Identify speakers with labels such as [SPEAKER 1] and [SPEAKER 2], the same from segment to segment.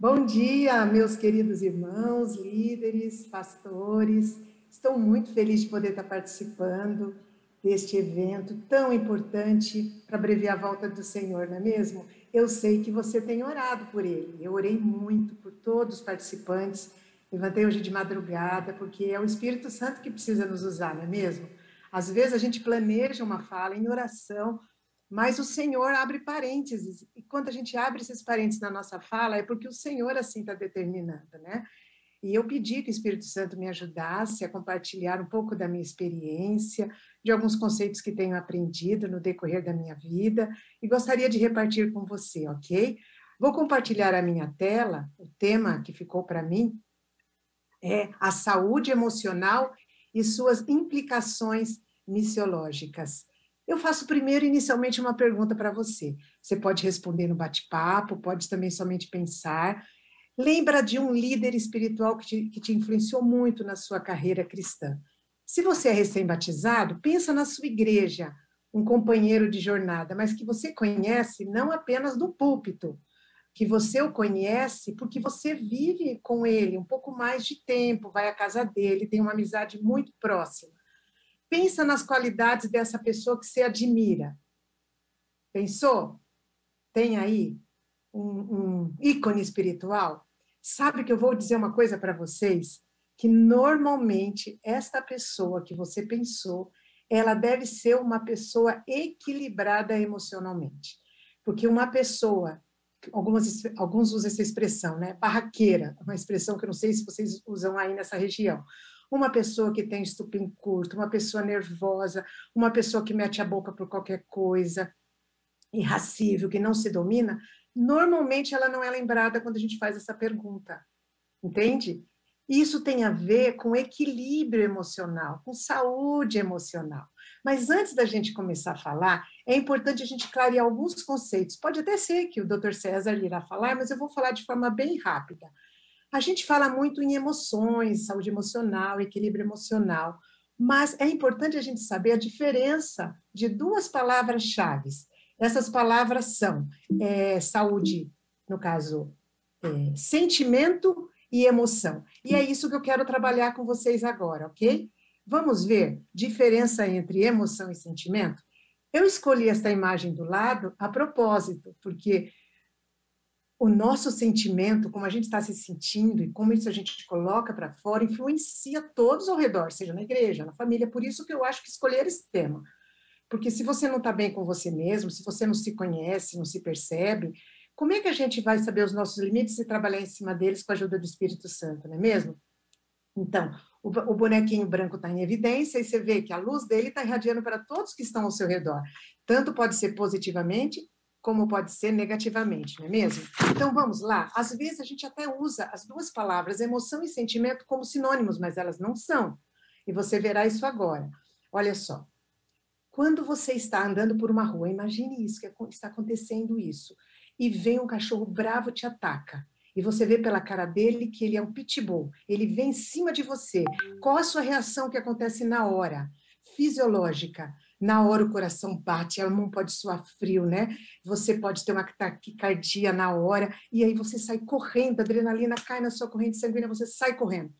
[SPEAKER 1] Bom dia, meus queridos irmãos, líderes, pastores. Estou muito feliz de poder estar participando deste evento tão importante para abreviar a volta do Senhor, não é mesmo? Eu sei que você tem orado por ele. Eu orei muito por todos os participantes. Levantei hoje de madrugada, porque é o Espírito Santo que precisa nos usar, não é mesmo? Às vezes a gente planeja uma fala em oração, mas o Senhor abre parênteses, e quando a gente abre esses parênteses na nossa fala, é porque o Senhor assim está determinando, né? E eu pedi que o Espírito Santo me ajudasse a compartilhar um pouco da minha experiência, de alguns conceitos que tenho aprendido no decorrer da minha vida, e gostaria de repartir com você, ok? Vou compartilhar a minha tela, o tema que ficou para mim é a saúde emocional e suas implicações missiológicas. Eu faço primeiro, inicialmente, uma pergunta para você. Você pode responder no bate-papo, pode também somente pensar. Lembra de um líder espiritual que te, que te influenciou muito na sua carreira cristã. Se você é recém-batizado, pensa na sua igreja, um companheiro de jornada, mas que você conhece não apenas do púlpito, que você o conhece porque você vive com ele um pouco mais de tempo, vai à casa dele, tem uma amizade muito próxima. Pensa nas qualidades dessa pessoa que você admira. Pensou? Tem aí um, um ícone espiritual? Sabe que eu vou dizer uma coisa para vocês? Que normalmente esta pessoa que você pensou, ela deve ser uma pessoa equilibrada emocionalmente. Porque uma pessoa, algumas, alguns usam essa expressão, né? Barraqueira, uma expressão que eu não sei se vocês usam aí nessa região uma pessoa que tem estupim curto, uma pessoa nervosa, uma pessoa que mete a boca por qualquer coisa, irracível, que não se domina, normalmente ela não é lembrada quando a gente faz essa pergunta. Entende? Isso tem a ver com equilíbrio emocional, com saúde emocional. Mas antes da gente começar a falar, é importante a gente clarear alguns conceitos. Pode até ser que o Dr. César irá falar, mas eu vou falar de forma bem rápida. A gente fala muito em emoções, saúde emocional, equilíbrio emocional, mas é importante a gente saber a diferença de duas palavras-chave. Essas palavras são é, saúde, no caso, é, sentimento e emoção. E é isso que eu quero trabalhar com vocês agora, ok? Vamos ver diferença entre emoção e sentimento? Eu escolhi esta imagem do lado a propósito, porque o nosso sentimento, como a gente está se sentindo e como isso a gente coloca para fora, influencia todos ao redor, seja na igreja, na família. Por isso que eu acho que escolher esse tema. Porque se você não está bem com você mesmo, se você não se conhece, não se percebe, como é que a gente vai saber os nossos limites e trabalhar em cima deles com a ajuda do Espírito Santo, não é mesmo? Então, o, bonequinho branco está em evidência e você vê que a luz dele está irradiando para todos que estão ao seu redor. Tanto pode ser positivamente como pode ser negativamente, não é mesmo? Então vamos lá. Às vezes a gente até usa as duas palavras emoção e sentimento como sinônimos, mas elas não são. E você verá isso agora. Olha só. Quando você está andando por uma rua, imagine isso, que está acontecendo isso, e vem um cachorro bravo te ataca. E você vê pela cara dele que ele é um pitbull. Ele vem em cima de você. Qual a sua reação que acontece na hora? Fisiológica na hora o coração bate, a mão pode suar frio, né? Você pode ter uma taquicardia na hora, e aí você sai correndo, a adrenalina cai na sua corrente sanguínea, você sai correndo.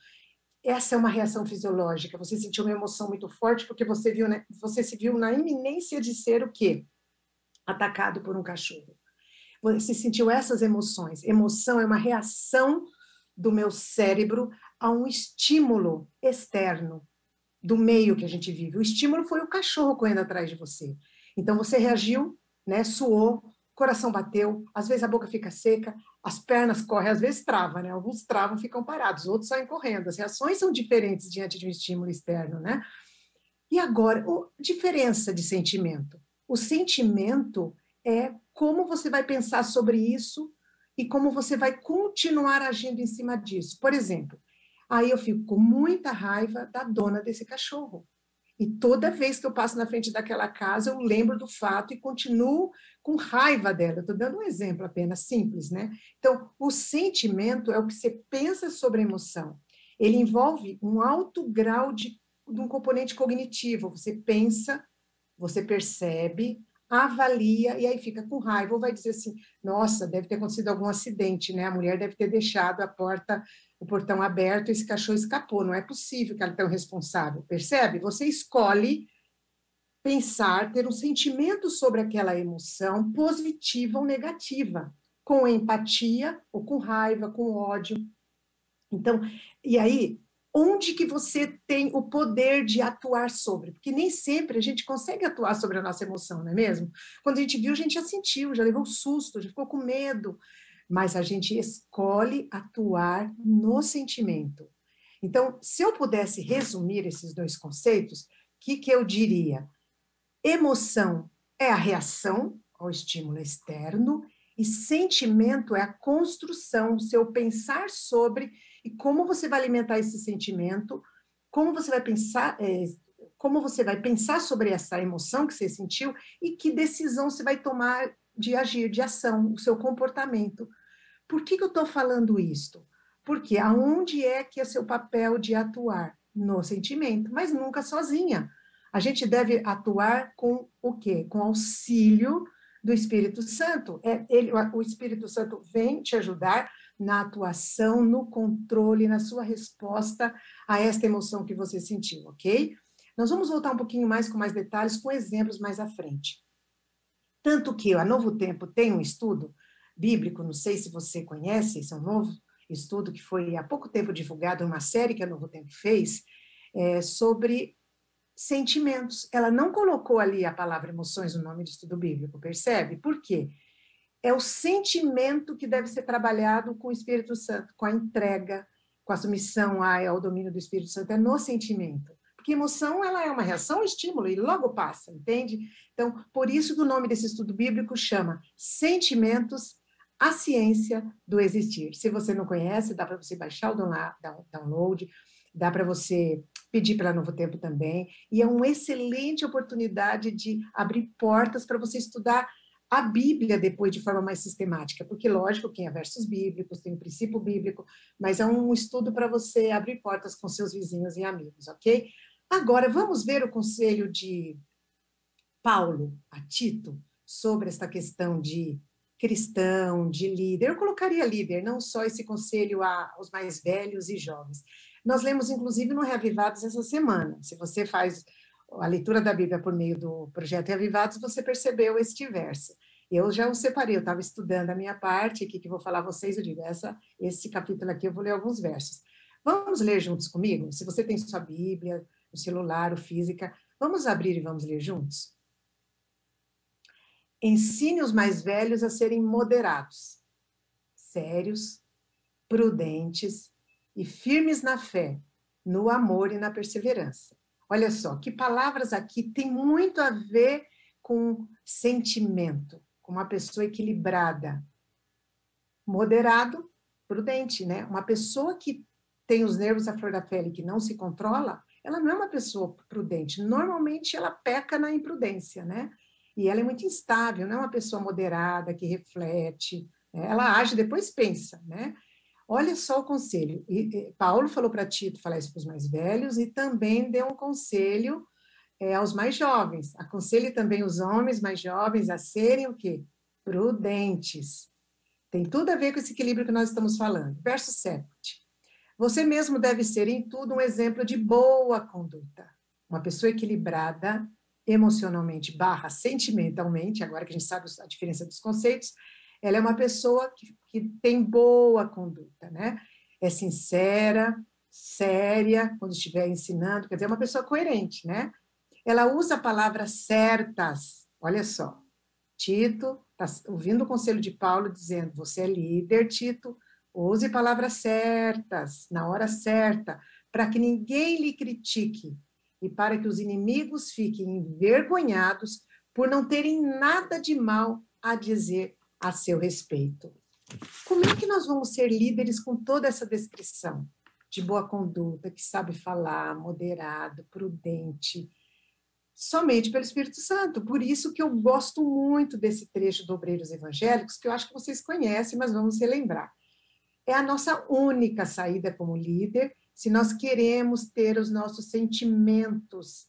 [SPEAKER 1] Essa é uma reação fisiológica. Você sentiu uma emoção muito forte porque você viu, né? Você se viu na iminência de ser o quê? Atacado por um cachorro. Você sentiu essas emoções. Emoção é uma reação do meu cérebro a um estímulo externo do meio que a gente vive. O estímulo foi o cachorro correndo atrás de você. Então você reagiu, né, suou, coração bateu, às vezes a boca fica seca, as pernas correm, às vezes trava, né? Alguns travam, ficam parados, outros saem correndo. As reações são diferentes diante de um estímulo externo, né? E agora, o, diferença de sentimento. O sentimento é como você vai pensar sobre isso e como você vai continuar agindo em cima disso. Por exemplo, Aí eu fico com muita raiva da dona desse cachorro. E toda vez que eu passo na frente daquela casa, eu lembro do fato e continuo com raiva dela. Estou dando um exemplo apenas simples, né? Então, o sentimento é o que você pensa sobre a emoção. Ele envolve um alto grau de, de um componente cognitivo. Você pensa, você percebe, avalia e aí fica com raiva, ou vai dizer assim: nossa, deve ter acontecido algum acidente, né? A mulher deve ter deixado a porta, o portão aberto, esse cachorro escapou. Não é possível que ela tenha um responsável. Percebe? Você escolhe pensar, ter um sentimento sobre aquela emoção, positiva ou negativa, com empatia ou com raiva, com ódio. Então, e aí onde que você tem o poder de atuar sobre, porque nem sempre a gente consegue atuar sobre a nossa emoção, não é mesmo? Quando a gente viu, a gente já sentiu, já levou um susto, já ficou com medo, mas a gente escolhe atuar no sentimento. Então, se eu pudesse resumir esses dois conceitos, o que, que eu diria? Emoção é a reação ao estímulo externo e sentimento é a construção, seu pensar sobre e como você vai alimentar esse sentimento, como você vai pensar, é, como você vai pensar sobre essa emoção que você sentiu e que decisão você vai tomar de agir, de ação, o seu comportamento. Por que, que eu estou falando isto? Porque aonde é que é seu papel de atuar? No sentimento, mas nunca sozinha. A gente deve atuar com o quê? Com auxílio do Espírito Santo. É, ele, o Espírito Santo vem te ajudar na atuação, no controle, na sua resposta a esta emoção que você sentiu, ok? Nós vamos voltar um pouquinho mais com mais detalhes, com exemplos mais à frente. Tanto que a Novo Tempo tem um estudo bíblico, não sei se você conhece, esse é um novo estudo que foi há pouco tempo divulgado, uma série que a Novo Tempo fez, é, sobre sentimentos. Ela não colocou ali a palavra emoções no nome do estudo bíblico, percebe? Por quê? é o sentimento que deve ser trabalhado com o Espírito Santo, com a entrega, com a submissão ao domínio do Espírito Santo, é no sentimento. Porque emoção, ela é uma reação, um estímulo, e logo passa, entende? Então, por isso que o nome desse estudo bíblico chama Sentimentos, a Ciência do Existir. Se você não conhece, dá para você baixar o download, dá para você pedir pela Novo Tempo também, e é uma excelente oportunidade de abrir portas para você estudar a Bíblia depois de forma mais sistemática, porque, lógico, tem versos bíblicos, tem o princípio bíblico, mas é um estudo para você abrir portas com seus vizinhos e amigos, ok? Agora, vamos ver o conselho de Paulo a Tito sobre esta questão de cristão, de líder. Eu colocaria líder, não só esse conselho aos mais velhos e jovens. Nós lemos, inclusive, no Reavivados essa semana. Se você faz a leitura da Bíblia por meio do projeto Reavivados, você percebeu este verso. Eu já o separei, eu estava estudando a minha parte, aqui que vou falar a vocês, eu digo, essa, esse capítulo aqui eu vou ler alguns versos. Vamos ler juntos comigo? Se você tem sua Bíblia, o celular, o física, vamos abrir e vamos ler juntos? Ensine os mais velhos a serem moderados, sérios, prudentes e firmes na fé, no amor e na perseverança. Olha só, que palavras aqui têm muito a ver com sentimento, com uma pessoa equilibrada, moderado, prudente, né? Uma pessoa que tem os nervos à flor da pele, que não se controla, ela não é uma pessoa prudente. Normalmente ela peca na imprudência, né? E ela é muito instável, não é uma pessoa moderada, que reflete, né? ela age depois pensa, né? Olha só o conselho. E, e Paulo falou para Tito falar isso para os mais velhos e também deu um conselho é, aos mais jovens. Aconselhe também os homens mais jovens a serem o quê? Prudentes. Tem tudo a ver com esse equilíbrio que nós estamos falando. Verso 7. Você mesmo deve ser em tudo um exemplo de boa conduta. Uma pessoa equilibrada emocionalmente barra sentimentalmente, agora que a gente sabe a diferença dos conceitos, ela é uma pessoa que, que tem boa conduta, né? É sincera, séria, quando estiver ensinando, quer dizer, é uma pessoa coerente, né? Ela usa palavras certas, olha só. Tito está ouvindo o conselho de Paulo dizendo: você é líder, Tito, use palavras certas, na hora certa, para que ninguém lhe critique e para que os inimigos fiquem envergonhados por não terem nada de mal a dizer a seu respeito. Como é que nós vamos ser líderes com toda essa descrição de boa conduta, que sabe falar, moderado, prudente? Somente pelo Espírito Santo. Por isso que eu gosto muito desse trecho do Obreiros Evangélicos, que eu acho que vocês conhecem, mas vamos relembrar. É a nossa única saída como líder, se nós queremos ter os nossos sentimentos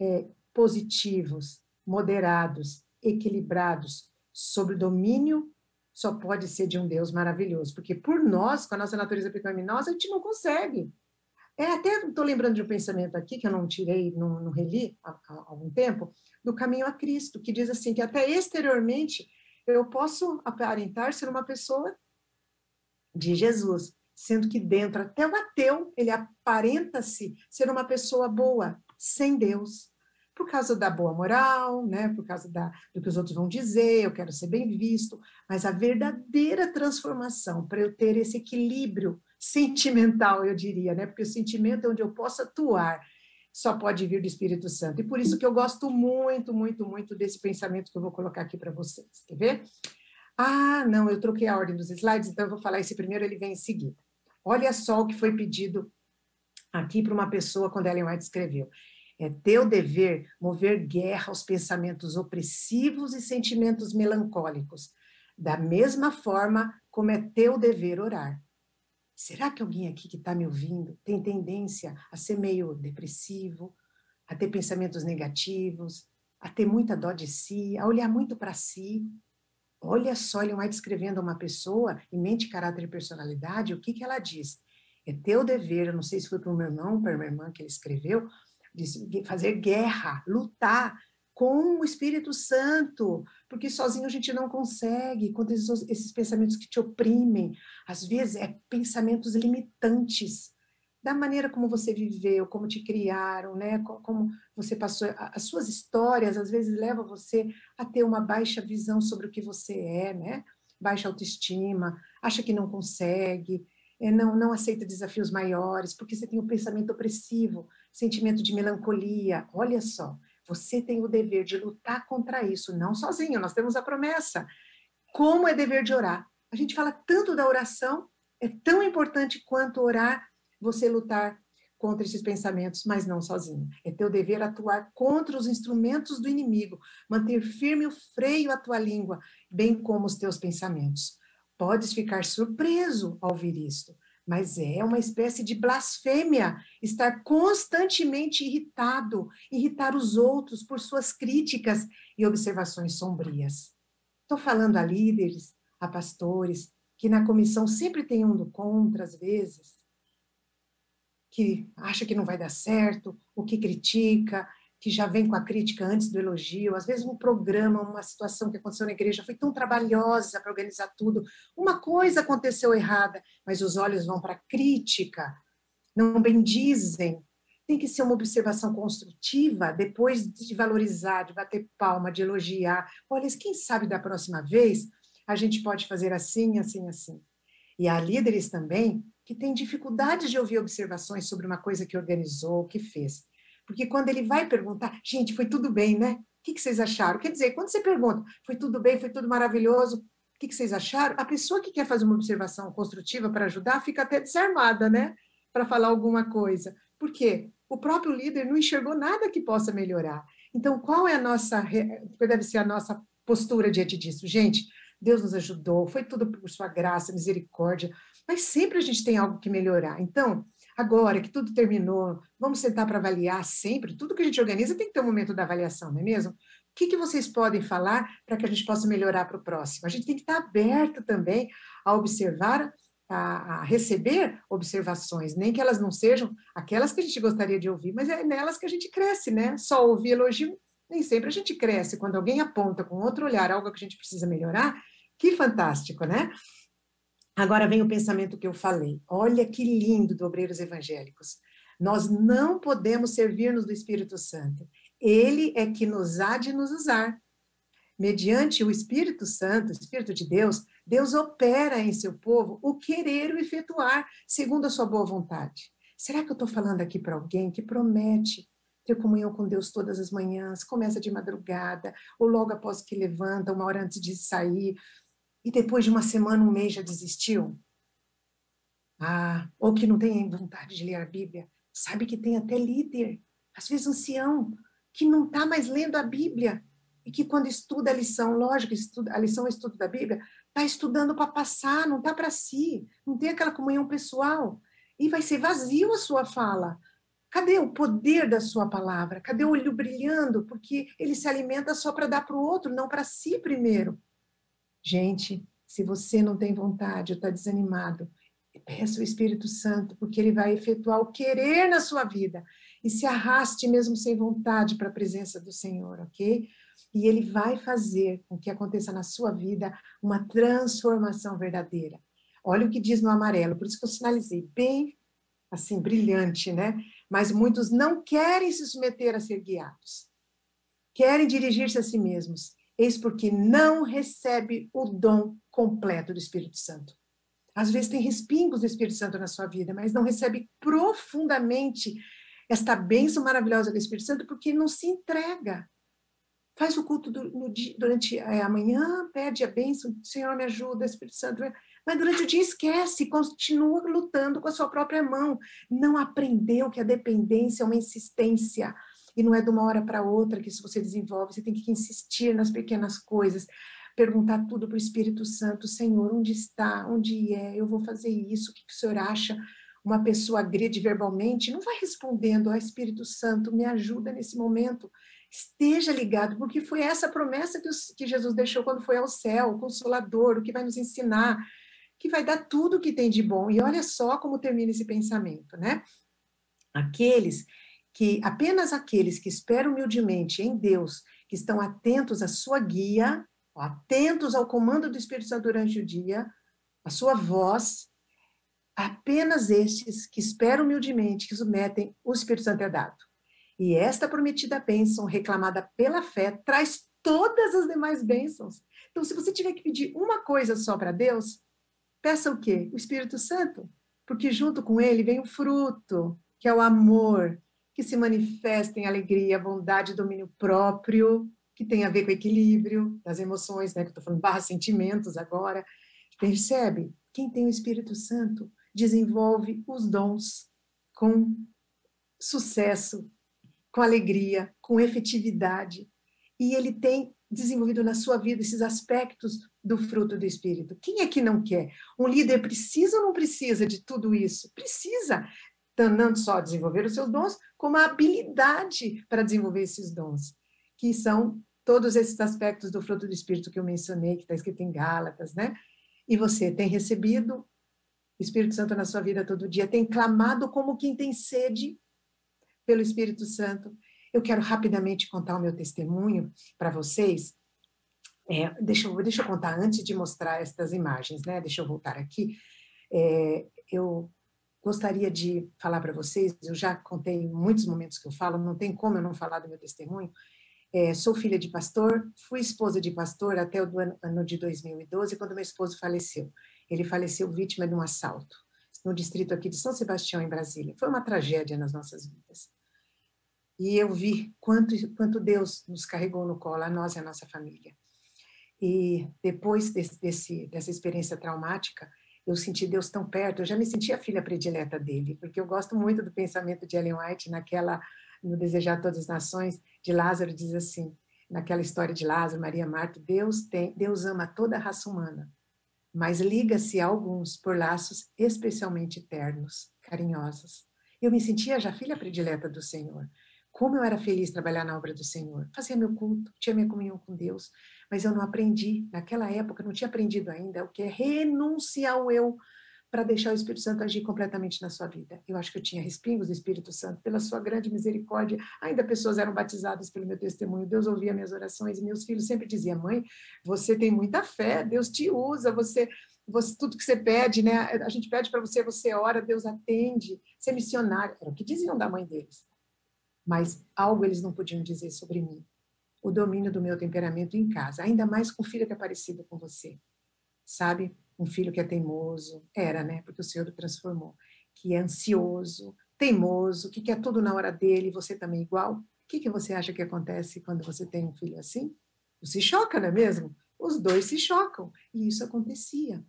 [SPEAKER 1] é, positivos, moderados, equilibrados sob o domínio só pode ser de um Deus maravilhoso, porque por nós, com a nossa natureza pecaminosa, a gente não consegue. É, até estou lembrando de um pensamento aqui, que eu não tirei, não, não reli há, há, algum tempo, do caminho a Cristo, que diz assim, que até exteriormente eu posso aparentar ser uma pessoa de Jesus, sendo que dentro, até o ateu, ele aparenta-se ser uma pessoa boa, sem Deus por causa da boa moral, né? Por causa da, do que os outros vão dizer, eu quero ser bem visto, mas a verdadeira transformação para eu ter esse equilíbrio sentimental, eu diria, né? Porque o sentimento é onde eu posso atuar, só pode vir do Espírito Santo. E por isso que eu gosto muito, muito, muito desse pensamento que eu vou colocar aqui para vocês. Quer ver? Ah, não, eu troquei a ordem dos slides, então eu vou falar esse primeiro, ele vem em seguida. Olha só o que foi pedido aqui para uma pessoa quando Ellen White escreveu. É teu dever mover guerra aos pensamentos opressivos e sentimentos melancólicos, da mesma forma como é teu dever orar. Será que alguém aqui que está me ouvindo tem tendência a ser meio depressivo, a ter pensamentos negativos, a ter muita dó de si, a olhar muito para si? Olha só, ele vai descrevendo uma pessoa em mente, caráter e personalidade, o que, que ela diz? É teu dever, eu não sei se foi para o meu irmão para a minha irmã que ele escreveu, fazer guerra, lutar com o Espírito Santo, porque sozinho a gente não consegue, com esses, esses pensamentos que te oprimem, às vezes é pensamentos limitantes da maneira como você viveu, como te criaram, né? Como você passou, as suas histórias às vezes levam você a ter uma baixa visão sobre o que você é, né? Baixa autoestima, acha que não consegue, é, não, não aceita desafios maiores, porque você tem um pensamento opressivo, sentimento de melancolia. Olha só, você tem o dever de lutar contra isso, não sozinho, nós temos a promessa. Como é dever de orar? A gente fala tanto da oração, é tão importante quanto orar, você lutar contra esses pensamentos, mas não sozinho. É teu dever atuar contra os instrumentos do inimigo, manter firme o freio à tua língua, bem como os teus pensamentos. Podes ficar surpreso ao ouvir isto, mas é uma espécie de blasfêmia estar constantemente irritado, irritar os outros por suas críticas e observações sombrias. Estou falando a líderes, a pastores, que na comissão sempre tem um do contra, às vezes, que acha que não vai dar certo, o que critica, que já vem com a crítica antes do elogio, às vezes um programa, uma situação que aconteceu na igreja foi tão trabalhosa para organizar tudo, uma coisa aconteceu errada, mas os olhos vão para a crítica, não bendizem. Tem que ser uma observação construtiva, depois de valorizar, de bater palma, de elogiar. Olha, quem sabe da próxima vez a gente pode fazer assim, assim, assim. E há líderes também que têm dificuldade de ouvir observações sobre uma coisa que organizou, que fez. Porque quando ele vai perguntar, gente, foi tudo bem, né? O que, vocês acharam? Quer dizer, quando você pergunta, foi tudo bem, foi tudo maravilhoso, o que, que vocês acharam? A pessoa que quer fazer uma observação construtiva para ajudar fica até desarmada, né? Para falar alguma coisa. Por quê? O próprio líder não enxergou nada que possa melhorar. Então, qual é a nossa, deve ser a nossa postura diante disso? Gente, Deus nos ajudou, foi tudo por sua graça, misericórdia, mas sempre a gente tem algo que melhorar. Então, agora que tudo terminou, vamos sentar para avaliar sempre. Tudo que a gente organiza tem que ter um momento da avaliação, não é mesmo? O que, que vocês podem falar para que a gente possa melhorar para o próximo? A gente tem que estar aberto também a observar, a, a, receber observações, nem que elas não sejam aquelas que a gente gostaria de ouvir, mas é nelas que a gente cresce, né? Só ouvir elogio, nem sempre a gente cresce. Quando alguém aponta com outro olhar algo que a gente precisa melhorar, que fantástico, né? Agora vem o pensamento que eu falei. Olha que lindo do Obreiros Evangélicos. Nós não podemos servir-nos do Espírito Santo. Ele é que nos há de nos usar. Mediante o Espírito Santo, o Espírito de Deus, Deus opera em seu povo o querer o efetuar segundo a sua boa vontade. Será que eu estou falando aqui para alguém que promete ter comunhão com Deus todas as manhãs, começa de madrugada, ou logo após que levanta, uma hora antes de sair, e depois de uma semana, um mês já desistiu? Ah, ou que não tem vontade de ler a Bíblia. Sabe que tem até líder, às vezes ancião, que não está mais lendo a Bíblia e que quando estuda a lição, lógico, estuda, a lição é estudo da Bíblia, está estudando para passar, não está para si, não tem aquela comunhão pessoal. E vai ser vazio a sua fala. Cadê o poder da sua palavra? Cadê o olho brilhando? Porque ele se alimenta só para dar para o outro, não para si primeiro. Gente, se você não tem vontade ou está desanimado, peça o Espírito Santo, porque ele vai efetuar o querer na sua vida. E se arraste mesmo sem vontade para a presença do Senhor, ok? E ele vai fazer com que aconteça na sua vida uma transformação verdadeira. Olha o que diz no amarelo, por isso que eu sinalizei bem assim, brilhante, né? Mas muitos não querem se submeter a ser guiados. Querem dirigir-se a si mesmos. Eis porque não recebe o dom completo do Espírito Santo. Às vezes tem respingos do Espírito Santo na sua vida, mas não recebe profundamente esta bênção maravilhosa do Espírito Santo porque não se entrega. Faz o culto do, no, durante é, a manhã, pede a bênção, Senhor me ajuda, Espírito Santo. Mas durante o dia esquece, continua lutando com a sua própria mão. Não aprendeu que a dependência é uma insistência. E não é de uma hora para outra que isso você desenvolve, você tem que insistir nas pequenas coisas perguntar tudo para o Espírito Santo, Senhor, onde está, onde é, eu vou fazer isso, o que, que o Senhor acha? Uma pessoa agride verbalmente, não vai respondendo, ó oh, Espírito Santo, me ajuda nesse momento, esteja ligado, porque foi essa promessa que, os, que Jesus deixou quando foi ao céu, o Consolador, o que vai nos ensinar, que vai dar tudo o que tem de bom. E olha só como termina esse pensamento, né? Aqueles que, apenas aqueles que esperam humildemente em Deus, que estão atentos à sua guia, atentos ao comando do Espírito Santo durante o dia, a sua voz, apenas estes que esperam humildemente, que submetem, o Espírito Santo é dado. E esta prometida bênção, reclamada pela fé, traz todas as demais bênçãos. Então, se você tiver que pedir uma coisa só para Deus, peça o quê? O Espírito Santo. Porque junto com ele vem o fruto, que é o amor, que se manifesta em alegria, bondade, domínio próprio, que tem a ver com o equilíbrio das emoções, né? Que eu estou falando barra sentimentos agora. Percebe? Quem tem o Espírito Santo desenvolve os dons com sucesso, com alegria, com efetividade. E ele tem desenvolvido na sua vida esses aspectos do fruto do Espírito. Quem é que não quer? Um líder precisa ou não precisa de tudo isso? Precisa. Não só desenvolver os seus dons, como a habilidade para desenvolver esses dons, que são todos esses aspectos do fruto do Espírito que eu mencionei, que está escrito em Gálatas, né? E você tem recebido o Espírito Santo na sua vida todo dia, tem clamado como quem tem sede pelo Espírito Santo. Eu quero rapidamente contar o meu testemunho para vocês. É, deixa, eu, deixa eu contar antes de mostrar estas imagens, né? Deixa eu voltar aqui. É, eu gostaria de falar para vocês, eu já contei muitos momentos que eu falo, não tem como eu não falar do meu testemunho, é, sou filha de pastor, fui esposa de pastor até o ano, ano de 2012, quando meu esposo faleceu. Ele faleceu vítima de um assalto no distrito aqui de São Sebastião, em Brasília. Foi uma tragédia nas nossas vidas. E eu vi quanto, quanto Deus nos carregou no colo, a nós e a nossa família. E depois desse, desse, dessa experiência traumática, eu senti Deus tão perto, eu já me senti a filha predileta dele, porque eu gosto muito do pensamento de Ellen White naquela no Desejar Todas as Nações, de Lázaro, diz assim, naquela história de Lázaro, Maria Marta, Deus, tem, Deus ama toda a raça humana, mas liga-se a alguns por laços especialmente ternos, carinhosos. Eu me sentia já filha predileta do Senhor. Como eu era feliz trabalhar na obra do Senhor. Fazia meu culto, tinha minha comunhão com Deus, mas eu não aprendi, naquela época, não tinha aprendido ainda o que é renunciar ao eu para deixar o Espírito Santo agir completamente na sua vida. Eu acho que eu tinha respingos do Espírito Santo, pela sua grande misericórdia. Ainda pessoas eram batizadas pelo meu testemunho. Deus ouvia minhas orações e meus filhos sempre diziam: "Mãe, você tem muita fé, Deus te usa, você você, tudo que você pede, né? A gente pede para você, você ora, Deus atende. Você é missionário. Era o que diziam da mãe deles. Mas algo eles não podiam dizer sobre mim. O domínio do meu temperamento em casa, ainda mais com filha que é parecida com você. Sabe? um filho que é teimoso, era, né? Porque o Senhor o transformou, que é ansioso, teimoso, que quer tudo na hora dele, você também igual. O que, que você acha que acontece quando você tem um filho assim? Você choca, não é mesmo? Os dois se chocam. E isso acontecia.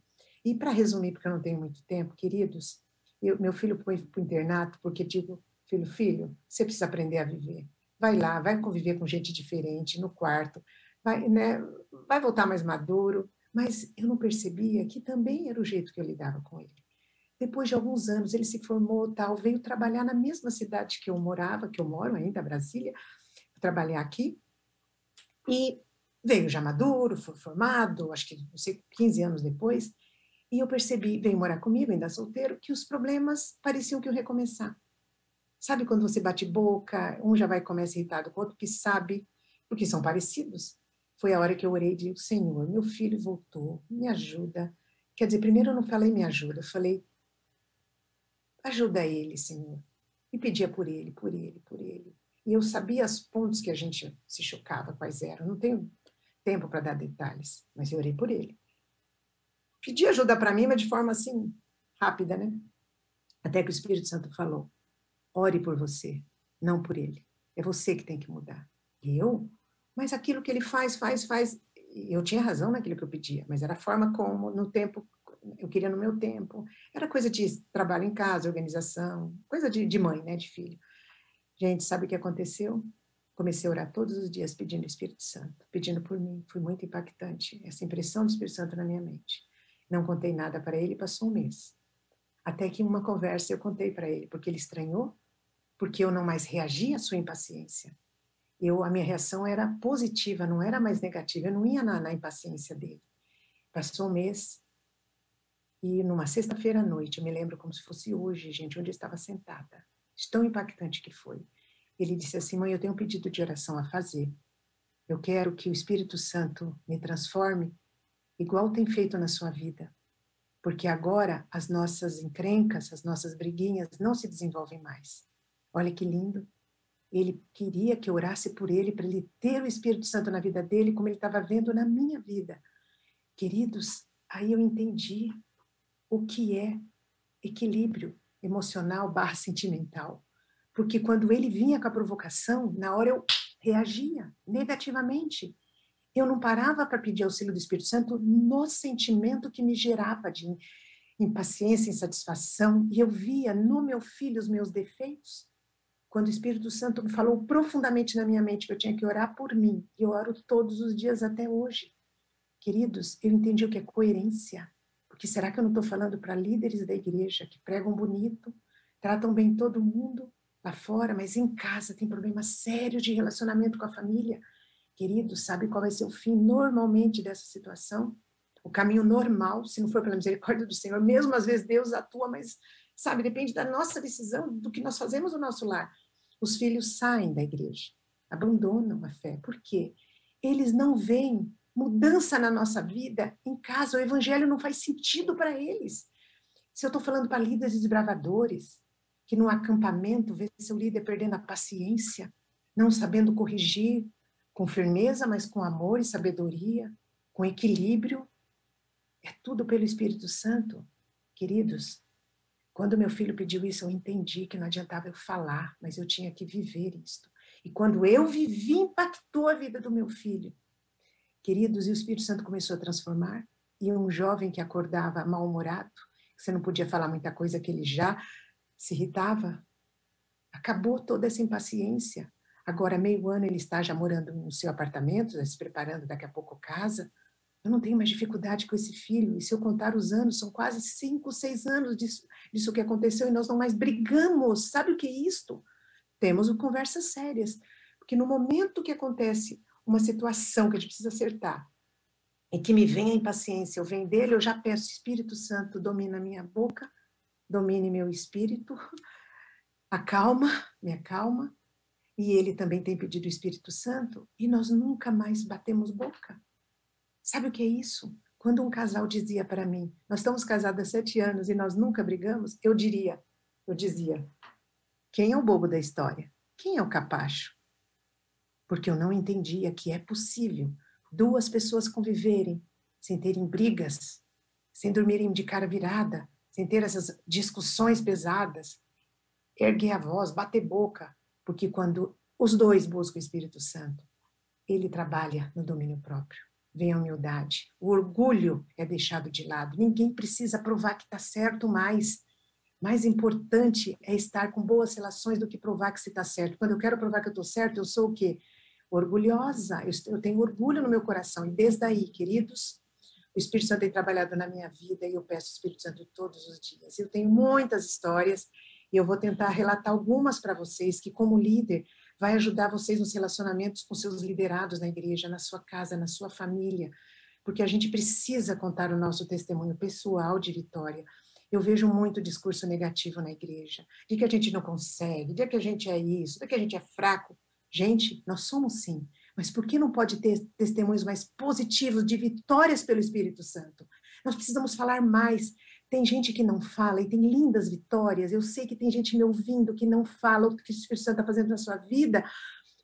[SPEAKER 1] E para resumir, porque eu não tenho muito tempo, queridos, eu, meu filho foi para o internato porque digo, filho, filho, você precisa aprender a viver. Vai lá, vai conviver com gente diferente no quarto, vai, né, vai voltar mais maduro, mas eu não percebia que também era o jeito que eu lidava com ele. Depois de alguns anos, ele se formou, tal, veio trabalhar na mesma cidade que eu morava, que eu moro ainda, Brasília, trabalhar aqui. E veio já maduro, foi formado, acho que não sei, 15 anos depois, e eu percebi, veio morar comigo, ainda solteiro, que os problemas pareciam que iam recomeçar. Sabe quando você bate boca, um já vai começa irritado com o outro que sabe, porque são parecidos? Foi a hora que eu orei e disse, Senhor, meu filho voltou, me ajuda. Quer dizer, primeiro eu não falei me ajuda, eu falei, ajuda ele, Senhor. E pedia por ele, por ele, por ele. E eu sabia os pontos que a gente se chocava, quais eram. Não tenho tempo para dar detalhes, mas eu orei por ele. Pedi ajuda para mim, mas de forma assim, rápida, né? Até que o Espírito Santo falou: ore por você, não por ele. É você que tem que mudar. Eu? Mas aquilo que ele faz, faz, faz. Eu tinha razão naquilo que eu pedia, mas era a forma como, no tempo, eu queria no meu tempo. Era coisa de trabalho em casa, organização, coisa de, de mãe, né, de filho. Gente, sabe o que aconteceu? Comecei a orar todos os dias pedindo o Espírito Santo, pedindo por mim. Foi muito impactante essa impressão do Espírito Santo na minha mente. Não contei nada para ele, passou um mês. Até que em uma conversa eu contei para ele, porque ele estranhou, porque eu não mais reagia à sua impaciência. Eu, a minha reação era positiva, não era mais negativa, eu não ia na, na impaciência dele. Passou um mês, e numa sexta-feira à noite, eu me lembro como se fosse hoje, gente, onde eu estava sentada. Tão impactante que foi. Ele disse assim: Mãe, eu tenho um pedido de oração a fazer. Eu quero que o Espírito Santo me transforme igual tem feito na sua vida. Porque agora as nossas encrencas, as nossas briguinhas não se desenvolvem mais. Olha que lindo. Ele queria que eu orasse por ele, para ele ter o Espírito Santo na vida dele, como ele estava vendo na minha vida. Queridos, aí eu entendi o que é equilíbrio emocional barra sentimental. Porque quando ele vinha com a provocação, na hora eu reagia negativamente. Eu não parava para pedir auxílio do Espírito Santo no sentimento que me gerava de impaciência, insatisfação, e eu via no meu filho os meus defeitos. Quando o Espírito Santo falou profundamente na minha mente que eu tinha que orar por mim, e eu oro todos os dias até hoje. Queridos, eu entendi o que é coerência. Porque será que eu não estou falando para líderes da igreja que pregam bonito, tratam bem todo mundo lá fora, mas em casa tem problema sério de relacionamento com a família? Querido, sabe qual vai ser o fim normalmente dessa situação? O caminho normal, se não for pela misericórdia do Senhor, mesmo às vezes Deus atua, mas sabe, depende da nossa decisão, do que nós fazemos no nosso lar. Os filhos saem da igreja, abandonam a fé. Por quê? Eles não veem mudança na nossa vida em casa. O evangelho não faz sentido para eles. Se eu estou falando para líderes desbravadores, que no acampamento vê seu líder perdendo a paciência, não sabendo corrigir com firmeza, mas com amor e sabedoria, com equilíbrio, é tudo pelo Espírito Santo. Queridos, quando meu filho pediu isso, eu entendi que não adiantava eu falar, mas eu tinha que viver isto. E quando eu vivi, impactou a vida do meu filho. Queridos, e o Espírito Santo começou a transformar, e um jovem que acordava mal-humorado, você não podia falar muita coisa que ele já se irritava, acabou toda essa impaciência. Agora, meio ano, ele está já morando no seu apartamento, se preparando daqui a pouco casa. Eu não tenho mais dificuldade com esse filho, e se eu contar os anos, são quase cinco, seis anos disso, disso que aconteceu, e nós não mais brigamos. Sabe o que é isto? Temos conversas sérias, porque no momento que acontece uma situação que a gente precisa acertar, e que me vem a impaciência, eu venho dele, eu já peço, Espírito Santo, domina minha boca, domine meu espírito, acalma, me acalma, e ele também tem pedido o Espírito Santo, e nós nunca mais batemos boca. Sabe o que é isso? Quando um casal dizia para mim, nós estamos casados há sete anos e nós nunca brigamos, eu diria, eu dizia, quem é o bobo da história? Quem é o capacho? porque eu não entendia que é possível duas pessoas conviverem sem terem brigas, sem dormirem de cara virada, sem ter essas discussões pesadas, erguer a voz, bater boca, porque quando os dois buscam o Espírito Santo, ele trabalha no domínio próprio. Vem a humildade. O orgulho é deixado de lado. Ninguém precisa provar que está certo mais. Mais importante é estar com boas relações do que provar que você está certo. Quando eu quero provar que eu estou certo, eu sou o quê? orgulhosa, eu, tenho orgulho no meu coração. E desde aí, queridos, O Espírito Santo tem trabalhado na minha vida e eu peço o Espírito Santo todos os dias. Eu tenho muitas histórias e eu vou tentar relatar algumas para vocês que, como líder, vai ajudar vocês nos relacionamentos com seus liderados na igreja, na sua casa, na sua família, porque a gente precisa contar o nosso testemunho pessoal de vitória. Eu vejo muito discurso negativo na igreja, de que a gente não consegue, de que a gente é isso, de que a gente é fraco. Gente, nós somos sim, mas por que não pode ter testemunhos mais positivos de vitórias pelo Espírito Santo? Nós precisamos falar mais. Tem gente que não fala e tem lindas vitórias. Eu sei que tem gente me ouvindo que não fala o que o Espírito Santo está fazendo na sua vida,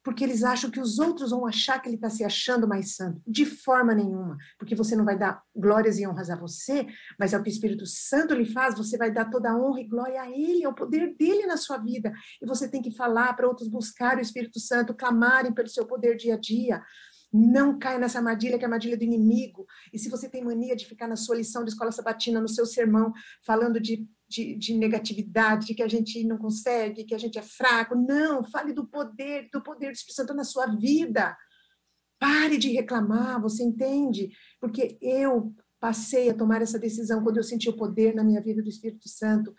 [SPEAKER 1] porque eles acham que os outros vão achar que ele está se achando mais santo. De forma nenhuma, porque você não vai dar glórias e honras a você, mas é o que o Espírito Santo lhe faz, você vai dar toda a honra e glória a ele, ao poder dele na sua vida. E você tem que falar para outros buscar o Espírito Santo, clamarem pelo seu poder dia a dia. Não caia nessa armadilha, que é a armadilha do inimigo. E se você tem mania de ficar na sua lição de escola sabatina, no seu sermão, falando de de, de, negatividade, de que a gente não consegue, que a gente é fraco. Não, fale do poder, do poder do Espírito Santo na sua vida. Pare de reclamar, você entende? Porque eu passei a tomar essa decisão quando eu senti o poder na minha vida do Espírito Santo.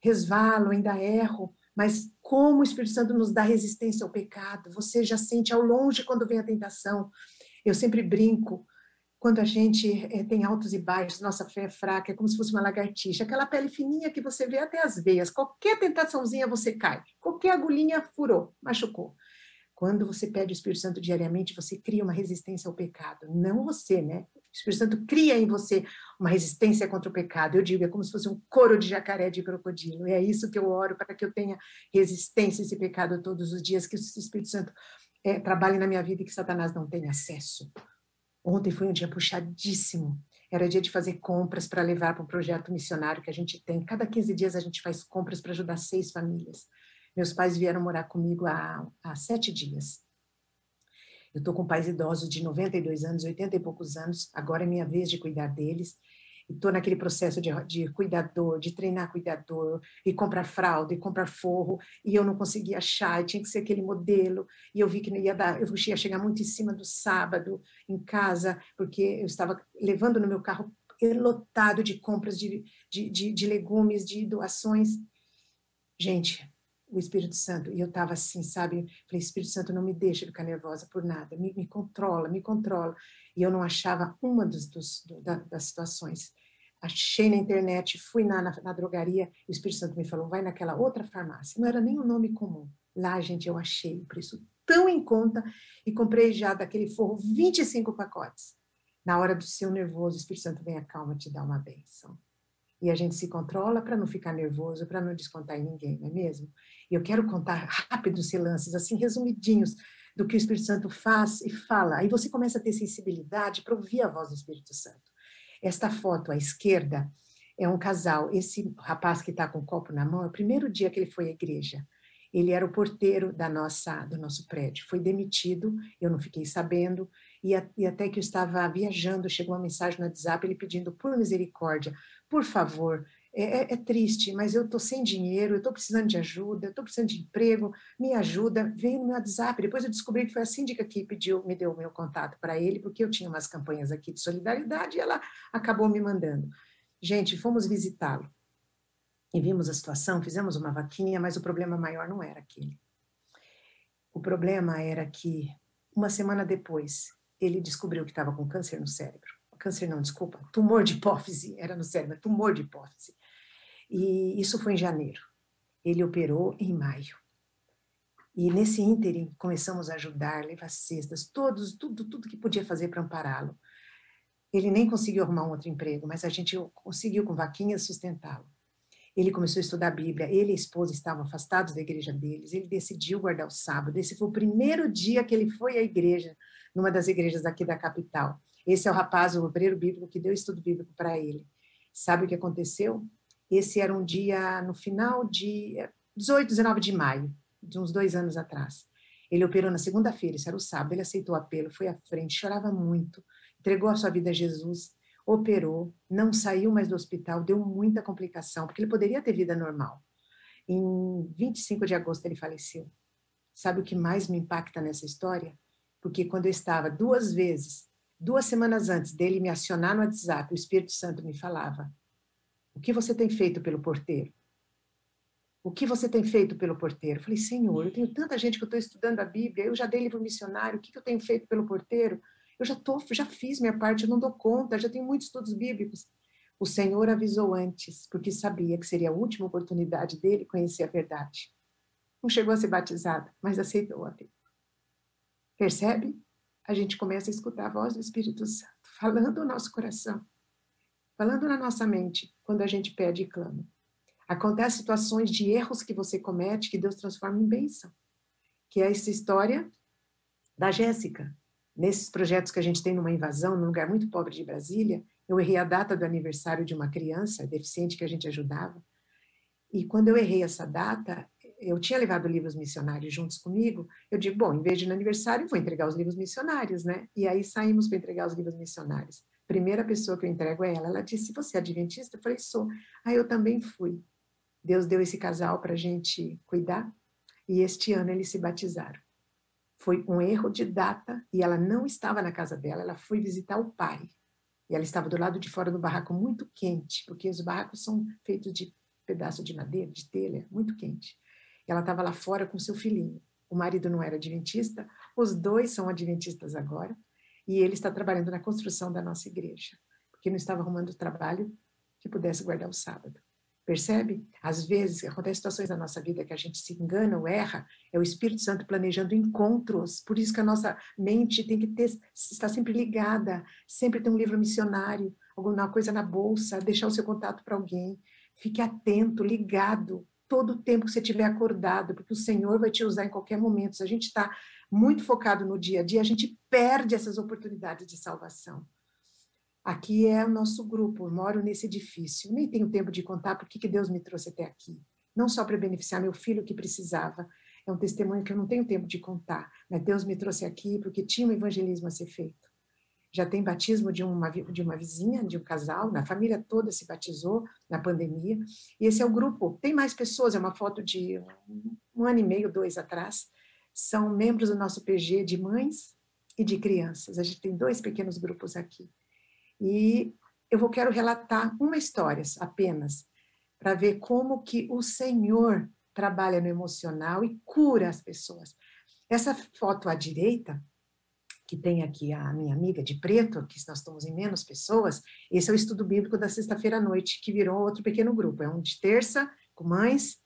[SPEAKER 1] Resvalo, ainda erro, mas como o Espírito Santo nos dá resistência ao pecado, você já sente ao longe quando vem a tentação. Eu sempre brinco, quando a gente é, tem altos e baixos, nossa fé é fraca, é como se fosse uma lagartixa, aquela pele fininha que você vê até as veias, qualquer tentaçãozinha você cai, qualquer agulhinha furou, machucou. Quando você pede o Espírito Santo diariamente, você cria uma resistência ao pecado, não você, né? O Espírito Santo cria em você uma resistência contra o pecado. Eu digo, é como se fosse um couro de jacaré de crocodilo. E é isso que eu oro para que eu tenha resistência a esse pecado todos os dias, que o Espírito Santo é, trabalhe na minha vida e que Satanás não tenha acesso. Ontem foi um dia puxadíssimo. Era dia de fazer compras para levar para um projeto missionário que a gente tem. Cada 15 dias a gente faz compras para ajudar seis famílias. Meus pais vieram morar comigo há, há sete dias. Eu estou com pais idosos de 92 anos, 80 e poucos anos. Agora é minha vez de cuidar deles estou naquele processo de, de cuidador, de treinar cuidador, e comprar fralda, e comprar forro, e eu não conseguia achar, tinha que ser aquele modelo, e eu vi que não ia dar, eu ia chegar muito em cima do sábado, em casa, porque eu estava levando no meu carro lotado de compras de, de, de, de legumes, de doações. Gente, o Espírito Santo, e eu estava assim, sabe? Falei, Espírito Santo, não me deixa ficar nervosa por nada, me, me controla, me controla. E eu não achava uma dos, dos, do, da, das situações achei na internet, fui na, na, na, drogaria, o Espírito Santo me falou, vai naquela outra farmácia. Não era nem um nome comum. Lá, gente, eu achei o preço tão em conta e comprei já daquele forro 25 pacotes. Na hora do seu nervoso, o Espírito Santo vem a calma te dá uma benção. E a gente se controla para não ficar nervoso, para não descontar em ninguém, não é mesmo? E eu quero contar rápidos lances, assim, resumidinhos, do que o Espírito Santo faz e fala. Aí você começa a ter sensibilidade para ouvir a voz do Espírito Santo. Esta foto à esquerda é um casal. Esse rapaz que está com o copo na mão é o primeiro dia que ele foi à igreja. Ele era o porteiro da nossa do nosso prédio. Foi demitido, eu não fiquei sabendo. E, a, e até que eu estava viajando, chegou uma mensagem no WhatsApp ele pedindo por misericórdia, por favor, é, é, é, triste, mas eu estou sem dinheiro, eu estou precisando de ajuda, eu estou precisando de emprego, me ajuda. Veio no meu WhatsApp. Depois eu descobri que foi a síndica que pediu, me deu o meu contato para ele, porque eu tinha umas campanhas aqui de solidariedade e ela acabou me mandando. Gente, fomos visitá-lo e vimos a situação, fizemos uma vaquinha, mas o problema maior não era aquele. O problema era que, uma semana depois, ele descobriu que estava com câncer no cérebro. Câncer não, desculpa, tumor de hipófise, era no cérebro, tumor de hipófise. E isso foi em janeiro. Ele operou em maio. E nesse ínterim começamos a ajudar, levar cestas, todos, tudo, tudo que podia fazer para ampará-lo. Ele nem conseguiu arrumar um outro emprego, mas a gente conseguiu com vaquinhas sustentá-lo. Ele começou a estudar a Bíblia, ele e a esposa estavam afastados da igreja deles, ele decidiu guardar o sábado. Esse foi o primeiro dia que ele foi à igreja, numa das igrejas aqui da capital. Esse é o rapaz, o obreiro bíblico, que deu estudo bíblico para ele. Sabe o que aconteceu? Esse era um dia no final de 18, 19 de maio, de uns dois anos atrás. Ele operou na segunda-feira, isso era o sábado, ele aceitou o apelo, foi à frente, chorava muito, entregou a sua vida a Jesus, operou, não saiu mais do hospital, deu muita complicação, porque ele poderia ter vida normal. Em 25 de agosto ele faleceu. Sabe o que mais me impacta nessa história? Porque quando eu estava duas vezes Duas semanas antes dele me acionar no WhatsApp, o Espírito Santo me falava: O que você tem feito pelo porteiro? O que você tem feito pelo porteiro? Eu falei, Senhor, eu tenho tanta gente que eu estou estudando a Bíblia, eu já dei livro missionário, o que, que eu tenho feito pelo porteiro? Eu já, tô, já fiz minha parte, eu não dou conta, já tenho muitos estudos bíblicos. O Senhor avisou antes, porque sabia que seria a última oportunidade dele conhecer a verdade. Não chegou a ser batizado, mas aceitou a vida. Percebe? A gente começa a escutar a voz do Espírito Santo, falando no nosso coração, falando na nossa mente, quando a gente pede e clama. Acontecem situações de erros que você comete que Deus transforma em bênção. Que é essa história da Jéssica. Nesses projetos que a gente tem numa invasão, num lugar muito pobre de Brasília, eu errei a data do aniversário de uma criança deficiente que a gente ajudava. E quando eu errei essa data, eu tinha levado livros missionários juntos comigo. Eu digo, bom, em vez de no aniversário, vou entregar os livros missionários, né? E aí saímos para entregar os livros missionários. Primeira pessoa que eu entrego é ela. Ela disse: Você é adventista? Eu falei: Sou. Aí eu também fui. Deus deu esse casal para a gente cuidar. E este ano eles se batizaram. Foi um erro de data e ela não estava na casa dela, ela foi visitar o pai. E ela estava do lado de fora do barraco muito quente, porque os barracos são feitos de pedaço de madeira, de telha, muito quente. Ela estava lá fora com seu filhinho. O marido não era adventista, os dois são adventistas agora, e ele está trabalhando na construção da nossa igreja, porque não estava arrumando trabalho que pudesse guardar o sábado. Percebe? Às vezes acontecem situações na nossa vida que a gente se engana ou erra, é o Espírito Santo planejando encontros. Por isso que a nossa mente tem que ter, estar sempre ligada, sempre ter um livro missionário, alguma coisa na bolsa, deixar o seu contato para alguém. Fique atento, ligado, todo o tempo que você estiver acordado, porque o Senhor vai te usar em qualquer momento. Se a gente está muito focado no dia a dia, a gente perde essas oportunidades de salvação. Aqui é o nosso grupo, eu moro nesse edifício. Nem tenho tempo de contar por que Deus me trouxe até aqui. Não só para beneficiar meu filho que precisava, é um testemunho que eu não tenho tempo de contar, mas Deus me trouxe aqui porque tinha um evangelismo a ser feito. Já tem batismo de uma, de uma vizinha, de um casal, na família toda se batizou na pandemia. E esse é o grupo. Tem mais pessoas, é uma foto de um, um ano e meio, dois atrás. São membros do nosso PG de mães e de crianças. A gente tem dois pequenos grupos aqui. E eu vou quero relatar uma história apenas para ver como que o Senhor trabalha no emocional e cura as pessoas. Essa foto à direita, que tem aqui a minha amiga de preto, que nós estamos em menos pessoas, esse é o estudo bíblico da sexta-feira à noite, que virou outro pequeno grupo. É um de terça, com mães,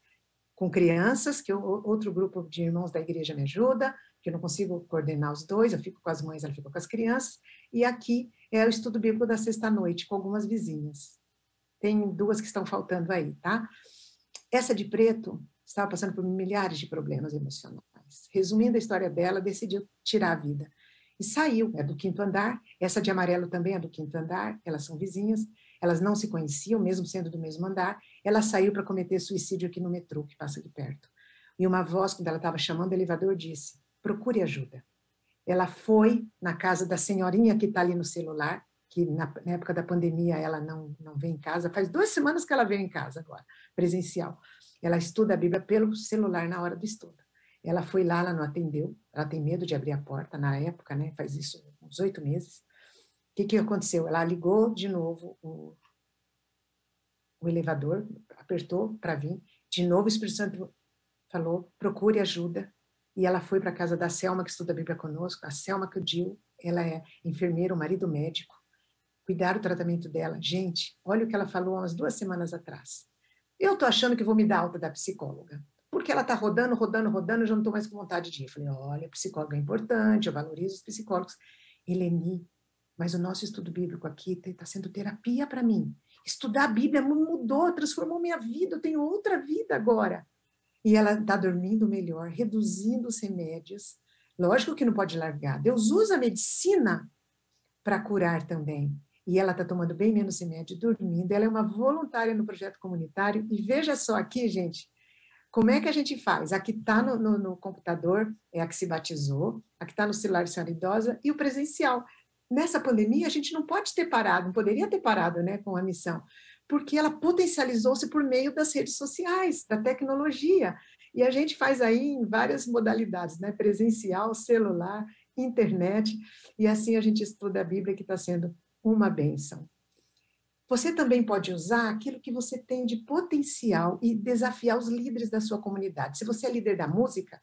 [SPEAKER 1] com crianças, que outro grupo de irmãos da igreja me ajuda, que eu não consigo coordenar os dois, eu fico com as mães, ela fica com as crianças, e aqui é o estudo bíblico da sexta-noite, com algumas vizinhas. Tem duas que estão faltando aí, tá? Essa de preto estava passando por milhares de problemas emocionais. Resumindo a história dela, decidiu tirar a vida. E saiu, é do quinto andar. Essa de amarelo também é do quinto andar, elas são vizinhas. Elas não se conheciam, mesmo sendo do mesmo andar. Ela saiu para cometer suicídio aqui no metrô, que passa aqui perto. E uma voz, quando ela estava chamando o elevador, disse: procure ajuda. Ela foi na casa da senhorinha que está ali no celular, que na, na, época da pandemia ela não, não vem em casa, faz duas semanas que ela veio em casa agora, presencial. Ela estuda a Bíblia pelo celular na hora do estudo. Ela foi lá, ela não atendeu, ela tem medo de abrir a porta na época, né? Faz isso uns oito meses. O que, que aconteceu? Ela ligou de novo o, o elevador, apertou para vir. De novo o Espírito Santo falou: procure ajuda. E ela foi para a casa da Selma, que estuda a Bíblia conosco, a Selma Cudil, ela é enfermeira, o marido médico, cuidar do tratamento dela. Gente, olha o que ela falou umas duas semanas atrás. Eu estou achando que vou me dar alta da psicóloga, porque ela está rodando, rodando, rodando, eu já não estou mais com vontade de ir. Eu falei, olha, psicóloga é importante, eu valorizo os psicólogos. Eleni, mas o nosso estudo bíblico aqui está sendo terapia para mim. Estudar a Bíblia mudou, transformou minha vida, eu tenho outra vida agora e ela está dormindo melhor, reduzindo os remédios. Lógico que não pode largar. Deus usa a medicina para curar também. E ela está tomando bem menos remédio, dormindo. Ela é uma voluntária no projeto comunitário. E veja só aqui, gente, como é que a gente faz? A que está no, no, no, computador é a que se batizou, a que está no celular de senhora idosa e o presencial. Nessa pandemia, a gente não pode ter parado, não poderia ter parado né, com a missão, porque ela potencializou-se por meio das redes sociais, da tecnologia. E a gente faz aí em várias modalidades, né? presencial, celular, internet, e assim a gente estuda a Bíblia, que está sendo uma bênção. Você também pode usar aquilo que você tem de potencial e desafiar os líderes da sua comunidade. Se você é líder da música,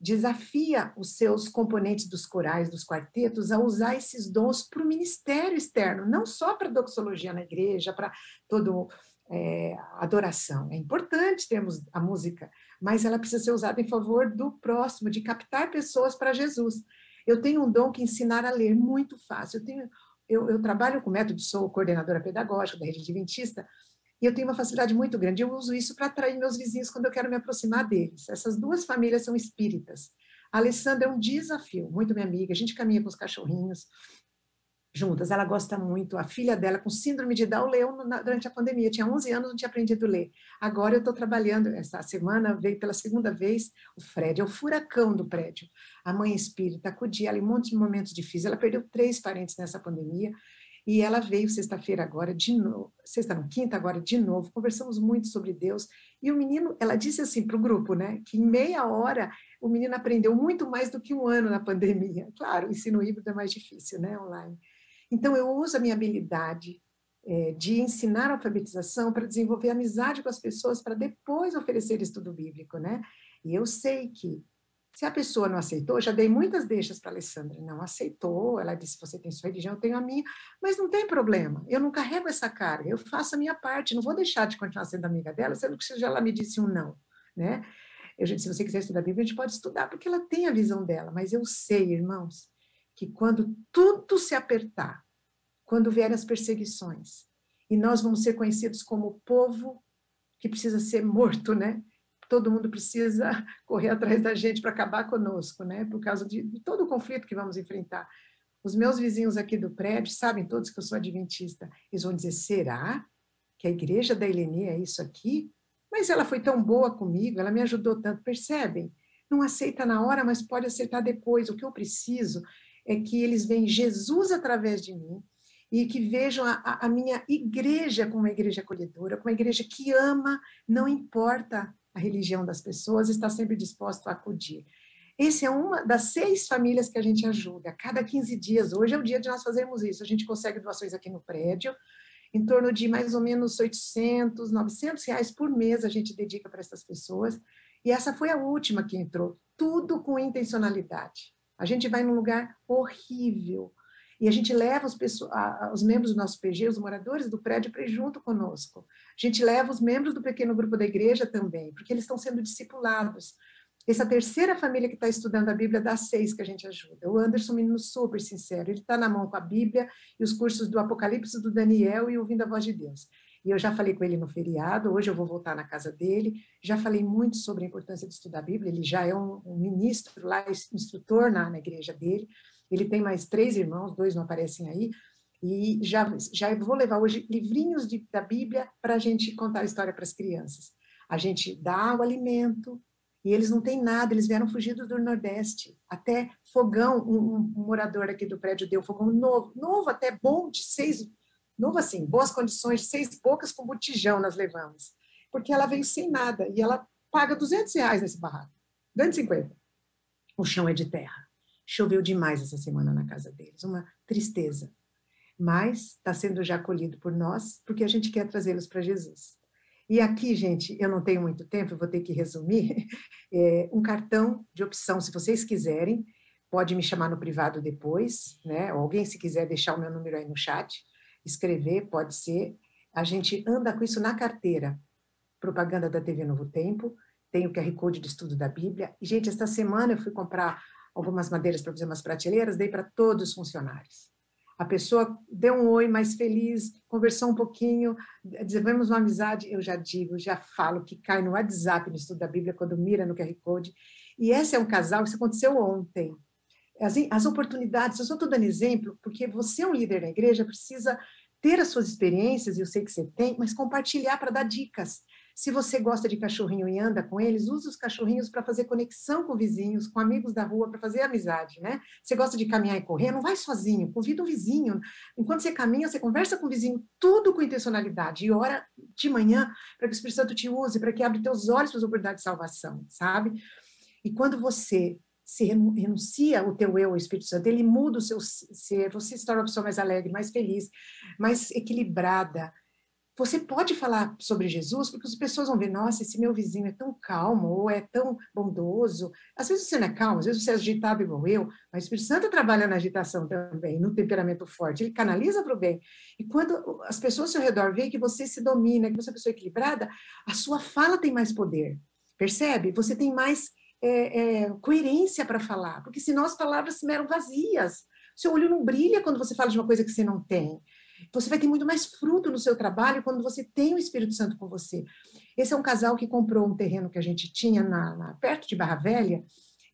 [SPEAKER 1] desafia os seus componentes dos corais, dos quartetos, a usar esses dons para o ministério externo, não só para doxologia na igreja, para todo é, adoração. É importante termos a música, mas ela precisa ser usada em favor do próximo, de captar pessoas para Jesus. Eu tenho um dom que ensinar a ler muito fácil. Eu tenho eu, eu trabalho com método, sou coordenadora pedagógica da rede adventista, e eu tenho uma facilidade muito grande. Eu uso isso para atrair meus vizinhos quando eu quero me aproximar deles. Essas duas famílias são espíritas. A Alessandra é um desafio, muito minha amiga. A gente caminha com os cachorrinhos, juntas. Ela gosta muito. A filha dela, com síndrome de Down, leu durante a pandemia. Tinha 11 anos, não tinha aprendido a ler. Agora eu estou trabalhando, essa semana veio pela segunda vez o Fred, é o furacão do prédio. A mãe espírita acudia ela em muitos momentos difíceis. Ela perdeu três parentes nessa pandemia. E ela veio sexta-feira agora de novo, sexta não, quinta agora de novo, conversamos muito sobre Deus. E o menino, ela disse assim para o grupo, né, que em meia hora o menino aprendeu muito mais do que um ano na pandemia. Claro, o ensino híbrido é mais difícil, né, online. Então, eu uso a minha habilidade é, de ensinar alfabetização para desenvolver amizade com as pessoas, para depois oferecer estudo bíblico, né? E eu sei que, se a pessoa não aceitou, já dei muitas deixas para a Alessandra, não aceitou, ela disse, você tem sua religião, eu tenho a minha, mas não tem problema, eu não carrego essa carga, eu faço a minha parte, não vou deixar de continuar sendo amiga dela, sendo que já ela me disse um não, né? Eu disse, se você quiser estudar a Bíblia, a gente pode estudar, porque ela tem a visão dela, mas eu sei, irmãos, que quando tudo se apertar, quando vierem as perseguições, e nós vamos ser conhecidos como o povo que precisa ser morto, né? Todo mundo precisa correr atrás da gente para acabar conosco, né? Por causa de, de todo o conflito que vamos enfrentar. Os meus vizinhos aqui do prédio sabem todos que eu sou adventista. Eles vão dizer: será que a igreja da Helene é isso aqui? Mas ela foi tão boa comigo, ela me ajudou tanto. Percebem? Não aceita na hora, mas pode aceitar depois. O que eu preciso é que eles veem Jesus através de mim e que vejam a, a, minha igreja como uma igreja acolhedora, como uma igreja que ama, não importa a religião das pessoas, está sempre disposto a acudir. Essa é uma das seis famílias que a gente ajuda, cada 15 dias. Hoje é o dia de nós fazermos isso. A gente consegue doações aqui no prédio, em torno de mais ou menos 800, 900 reais por mês a gente dedica para essas pessoas. E essa foi a última que entrou, tudo com intencionalidade. A gente vai num lugar horrível, e a gente leva os, pessoas, os membros do nosso PG, os moradores do prédio, para junto conosco. A gente leva os membros do pequeno grupo da igreja também, porque eles estão sendo discipulados. Essa terceira família que está estudando a Bíblia dá seis que a gente ajuda. O Anderson, menino super sincero, ele está na mão com a Bíblia e os cursos do Apocalipse do Daniel e ouvindo a voz de Deus. E eu já falei com ele no feriado, hoje eu vou voltar na casa dele, já falei muito sobre a importância de estudar a Bíblia, ele já é um, um ministro lá, instrutor na, na igreja dele, ele tem mais três irmãos, dois não aparecem aí, e já, já vou levar hoje livrinhos de, da Bíblia para a gente contar a história para as crianças. A gente dá o alimento, e eles não têm nada, eles vieram fugidos do Nordeste. Até fogão, um, um, morador aqui do prédio deu fogão novo, novo até bom, de seis, novo assim, boas condições, seis poucas com botijão nós levamos. Porque ela veio sem nada, e ela paga 200 reais nesse barraco, 250. O chão é de terra. Choveu demais essa semana na casa deles, uma tristeza. Mas está sendo já acolhido por nós, porque a gente quer trazê-los para Jesus. E aqui, gente, eu não tenho muito tempo, eu vou ter que resumir. É, um cartão de opção, se vocês quiserem, pode me chamar no privado depois, né? Ou alguém, se quiser deixar o meu número aí no chat, escrever, pode ser. A gente anda com isso na carteira. Propaganda da TV Novo Tempo, tem o QR Code de estudo da Bíblia. E, gente, esta semana eu fui comprar algumas madeiras para fazer umas prateleiras, dei para todos os funcionários. A pessoa deu um oi mais feliz, conversou um pouquinho, desenvolvemos uma amizade, eu já digo, já falo que cai no WhatsApp no estudo da Bíblia quando mira no QR Code. E esse é um casal, isso aconteceu ontem. As, as oportunidades, eu só estou dando exemplo, porque você é um líder da igreja, precisa ter as suas experiências, e eu sei que você tem, mas compartilhar para dar dicas. Se você gosta de cachorrinho e anda com eles, use os cachorrinhos para fazer conexão com vizinhos, com amigos da rua, para fazer amizade, né? Você gosta de caminhar e correr, não vai sozinho, convida o vizinho. Enquanto você caminha, você conversa com o vizinho, tudo com intencionalidade, e ora de manhã para que o Espírito Santo te use, para que abra teus olhos para as oportunidades de salvação, sabe? E quando você se renuncia o teu eu ao Espírito Santo, ele muda o seu ser, você se torna uma pessoa mais alegre, mais feliz, mais equilibrada. Você pode falar sobre Jesus, porque as pessoas vão ver, nossa, esse meu vizinho é tão calmo, ou é tão bondoso. Às vezes você não é calmo, às vezes você é agitado igual eu, mas o Espírito Santo trabalha na agitação também, no temperamento forte, ele canaliza para o bem. E quando as pessoas ao seu redor veem que você se domina, que você é uma pessoa equilibrada, a sua fala tem mais poder, percebe? Você tem mais é, é, coerência para falar, porque senão as palavras eram vazias. Seu olho não brilha quando você fala de uma coisa que você não tem. Você vai ter muito mais fruto no seu trabalho quando você tem o Espírito Santo com você. Esse é um casal que comprou um terreno que a gente tinha na, na perto de Barra Velha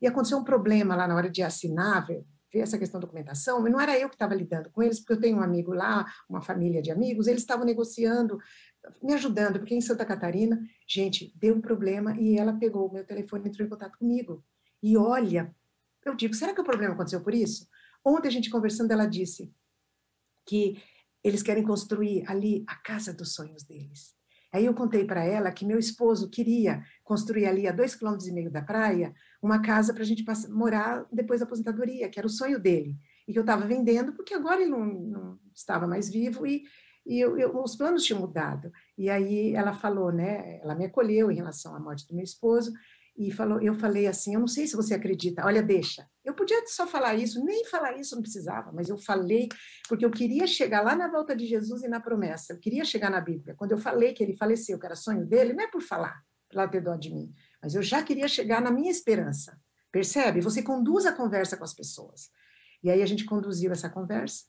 [SPEAKER 1] e aconteceu um problema lá na hora de assinar, ver, essa questão da documentação, e não era eu que estava lidando com eles, porque eu tenho um amigo lá, uma família de amigos, eles estavam negociando me ajudando, porque em Santa Catarina, gente, deu um problema e ela pegou o meu telefone e entrou em contato comigo. E olha, eu digo, será que o problema aconteceu por isso? Ontem a gente conversando, ela disse que eles querem construir ali a casa dos sonhos deles. Aí eu contei para ela que meu esposo queria construir ali a dois quilômetros e meio da praia uma casa para a gente passar, morar depois da aposentadoria, que era o sonho dele. E que eu estava vendendo, porque agora ele não, não estava mais vivo e e eu, eu, os planos tinham mudado. E aí ela falou, né? Ela me acolheu em relação à morte do meu esposo e falou, eu falei assim, eu não sei se você acredita, olha, deixa. Eu podia só falar isso, nem falar isso não precisava, mas eu falei porque eu queria chegar lá na volta de Jesus e na promessa. Eu queria chegar na Bíblia. Quando eu falei que ele faleceu, que era sonho dele, não é por falar, para ter dó de mim, mas eu já queria chegar na minha esperança. Percebe? Você conduz a conversa com as pessoas. E aí a gente conduziu essa conversa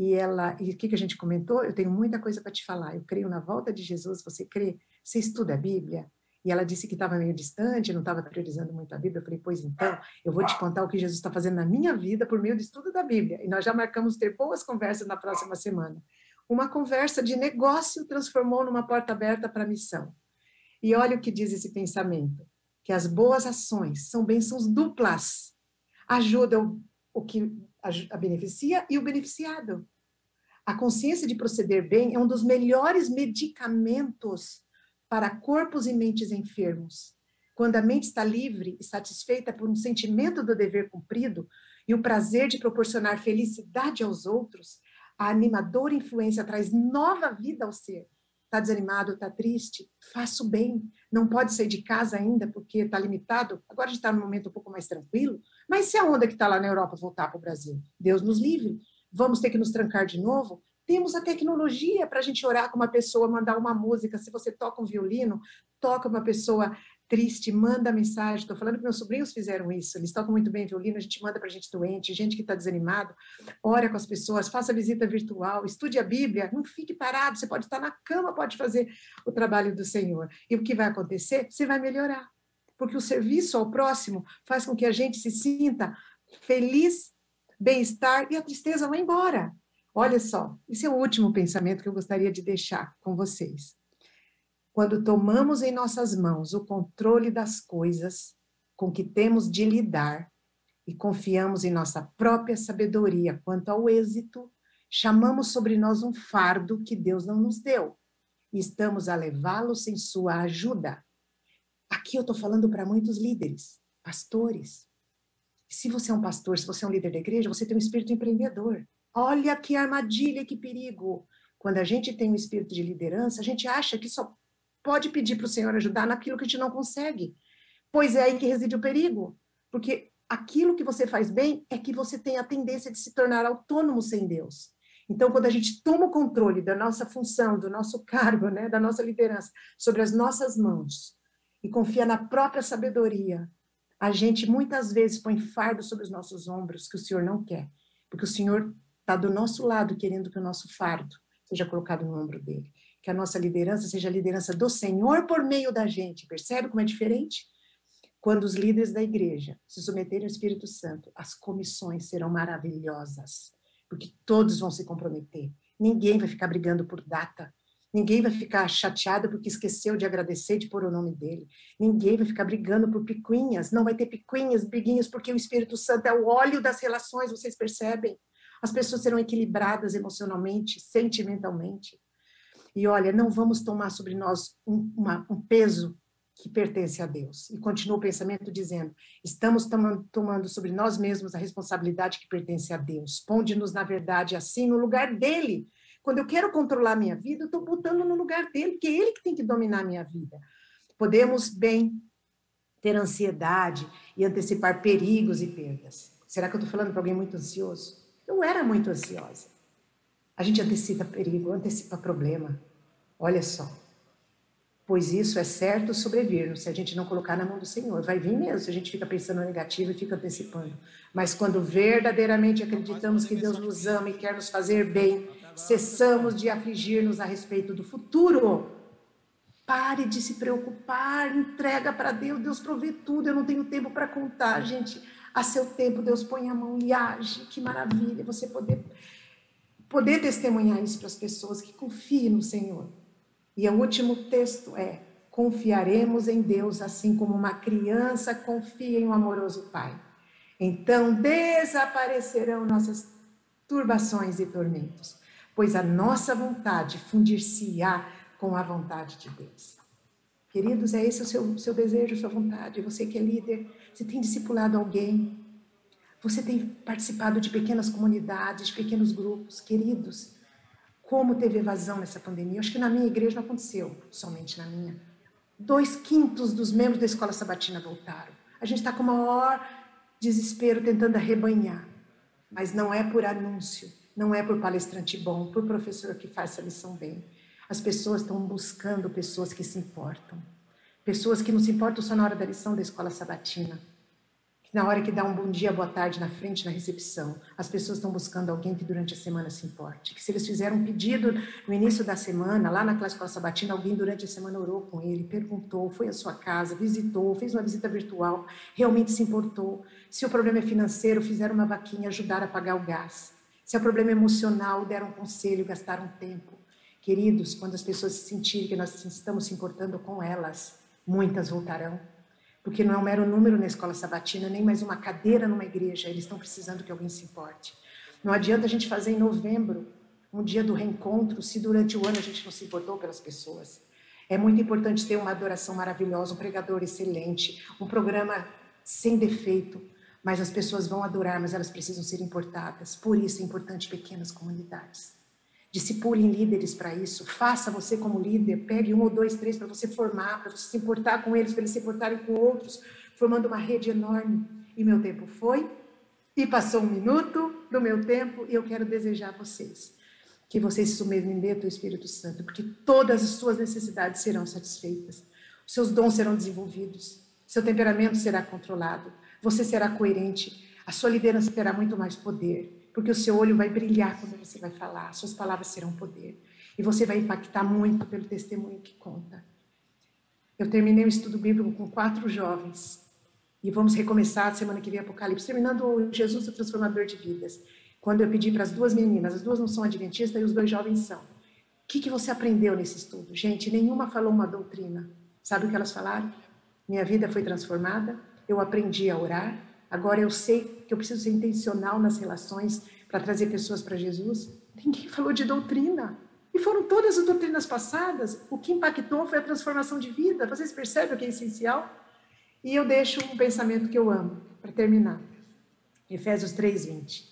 [SPEAKER 1] e ela, e o que, que a gente comentou? Eu tenho muita coisa para te falar. Eu creio na volta de Jesus. Você crê? Você estuda a Bíblia? E ela disse que estava meio distante, não estava priorizando muito a Bíblia. Eu falei, pois então, eu vou te contar o que Jesus está fazendo na minha vida por meio do estudo da Bíblia. E nós já marcamos ter boas conversas na próxima semana. Uma conversa de negócio transformou numa porta aberta para a missão. E olha o que diz esse pensamento: que as boas ações são bênçãos duplas, ajudam o que a, beneficia e o beneficiado. A consciência de proceder bem é um dos melhores medicamentos para corpos e mentes enfermos. Quando a mente está livre e satisfeita por um sentimento do dever cumprido e o prazer de proporcionar felicidade aos outros, a animadora influência traz nova vida ao ser. Está desanimado, está triste? Faça o bem. Não pode sair de casa ainda porque está limitado. Agora a gente está num momento um pouco mais tranquilo. Mas se a onda que está lá na Europa voltar para o Brasil? Deus nos livre. Vamos ter que nos trancar de novo? Temos a tecnologia para a gente orar com uma pessoa, mandar uma música. Se você toca um violino, toca uma pessoa triste, manda mensagem. Estou falando que meus sobrinhos fizeram isso. Eles tocam muito bem violino, a gente manda para gente doente, gente que está desanimado. Ora com as pessoas, faça visita virtual, estude a Bíblia, não fique parado. Você pode estar na cama, pode fazer o trabalho do Senhor. E o que vai acontecer? Você vai melhorar porque o serviço ao próximo faz com que a gente se sinta feliz, bem-estar e a tristeza vai embora. Olha só, esse é o último pensamento que eu gostaria de deixar com vocês. Quando tomamos em nossas mãos o controle das coisas com que temos de lidar e confiamos em nossa própria sabedoria quanto ao êxito, chamamos sobre nós um fardo que Deus não nos deu e estamos a levá-lo sem sua ajuda. Aqui eu estou falando para muitos líderes, pastores. Se você é um pastor, se você é um líder da igreja, você tem um espírito empreendedor. Olha que armadilha, que perigo. Quando a gente tem um espírito de liderança, a gente acha que só pode pedir para o Senhor ajudar naquilo que a gente não consegue. Pois é aí que reside o perigo. Porque aquilo que você faz bem é que você tem a tendência de se tornar autônomo sem Deus. Então, quando a gente toma o controle da nossa função, do nosso cargo, né, da nossa liderança sobre as nossas mãos, e confia na própria sabedoria, a gente muitas vezes põe fardo sobre os nossos ombros que o Senhor não quer, porque o Senhor está do nosso lado querendo que o nosso fardo seja colocado no ombro dele, que a nossa liderança seja a liderança do Senhor por meio da gente. Percebe como é diferente? Quando os líderes da igreja se submeterem ao Espírito Santo, as comissões serão maravilhosas, porque todos vão se comprometer. Ninguém vai ficar brigando por data, Ninguém vai ficar chateado porque esqueceu de agradecer de pôr o nome dele. Ninguém vai ficar brigando por picuinhas. Não vai ter picuinhas, briguinhas, porque o Espírito Santo é o óleo das relações, vocês percebem? As pessoas serão equilibradas emocionalmente, sentimentalmente. E olha, não vamos tomar sobre nós um, uma, um peso que pertence a Deus. E continua o pensamento dizendo: estamos tomando sobre nós mesmos a responsabilidade que pertence a Deus. Ponde-nos, na verdade, assim, no lugar dele. Quando eu quero controlar minha vida, eu estou botando no lugar dele, porque é ele que tem que dominar a minha vida. Podemos bem ter ansiedade e antecipar perigos e perdas. Será que eu estou falando para alguém muito ansioso? Eu era muito ansiosa. A gente antecipa perigo, antecipa problema. Olha só, pois isso é certo sobrevir, se a gente não colocar na mão do Senhor. Vai vir mesmo, se a gente fica pensando no negativo e fica antecipando. Mas quando verdadeiramente acreditamos que Deus nos ama e quer nos fazer bem, cessamos de afligir-nos a respeito do futuro. Pare de se preocupar, entrega para Deus, Deus provê tudo, eu não tenho tempo para contar, gente. A seu tempo, Deus põe a mão e age, que maravilha você poder, poder testemunhar isso para as pessoas que confiem no Senhor. E o último texto é: confiaremos em Deus assim como uma criança confia em um amoroso pai. Então desaparecerão nossas turbações e tormentos, pois a nossa vontade fundir-se-á com a vontade de Deus. Queridos, é esse o seu, seu desejo, sua vontade. Você que é líder, você tem discipulado alguém, você tem participado de pequenas comunidades, de pequenos grupos. Queridos, como teve evasão nessa pandemia. Acho que na minha igreja não aconteceu, somente na minha. Dois quintos dos membros da escola sabatina voltaram. A gente está com o maior desespero tentando arrebanhar. Mas não é por anúncio, não é por palestrante bom, por professor que faz essa lição bem. As pessoas estão buscando pessoas que se importam. Pessoas que não se importam só na hora da lição da escola sabatina na hora que dá um bom dia, boa tarde na frente, na recepção, as pessoas estão buscando alguém que durante a semana se importe. Que se eles fizeram um pedido no início da semana, lá na classe sabatina, alguém durante a semana orou com ele, perguntou, foi à sua casa, visitou, fez uma visita virtual, realmente se importou. Se o problema é financeiro, fizeram uma vaquinha, ajudaram a pagar o gás. Se é problema emocional, deram um conselho, gastaram tempo. Queridos, quando as pessoas se sentirem que nós estamos se importando com elas, muitas voltarão porque não é um mero número na escola sabatina, nem mais uma cadeira numa igreja, eles estão precisando que alguém se importe. Não adianta a gente fazer em novembro um dia do reencontro se durante o ano a gente não se importou pelas pessoas. É muito importante ter uma adoração maravilhosa, um pregador excelente, um programa sem defeito, mas as pessoas vão adorar, mas elas precisam ser importadas. Por isso é importante pequenas comunidades. Discipulem líderes para isso. Faça você como líder. Pegue um ou dois, três para você formar, para você se importar com eles, para eles se importarem com outros, formando uma rede enorme. E meu tempo foi, e passou um minuto do meu tempo, e eu quero desejar a vocês que vocês se submetam ao Espírito Santo, porque todas as suas necessidades serão satisfeitas, os seus dons serão desenvolvidos, seu temperamento será controlado, você será coerente, a sua liderança terá muito mais poder porque o seu olho vai brilhar quando você vai falar, suas palavras serão poder. E você vai impactar muito pelo testemunho que conta. Eu terminei o estudo bíblico com quatro jovens. E vamos recomeçar semana que vem Apocalipse, terminando o Jesus, o transformador de vidas. Quando eu pedi para as duas meninas, as duas não são adventistas e os dois jovens são. O que, que você aprendeu nesse estudo? Gente, nenhuma falou uma doutrina. Sabe o que elas falaram? Minha vida foi transformada, eu aprendi a orar, Agora eu sei que eu preciso ser intencional nas relações para trazer pessoas para Jesus. Ninguém falou de doutrina. E foram todas as doutrinas passadas. O que impactou foi a transformação de vida. Vocês percebem o que é essencial? E eu deixo um pensamento que eu amo, para terminar. Efésios 3:20.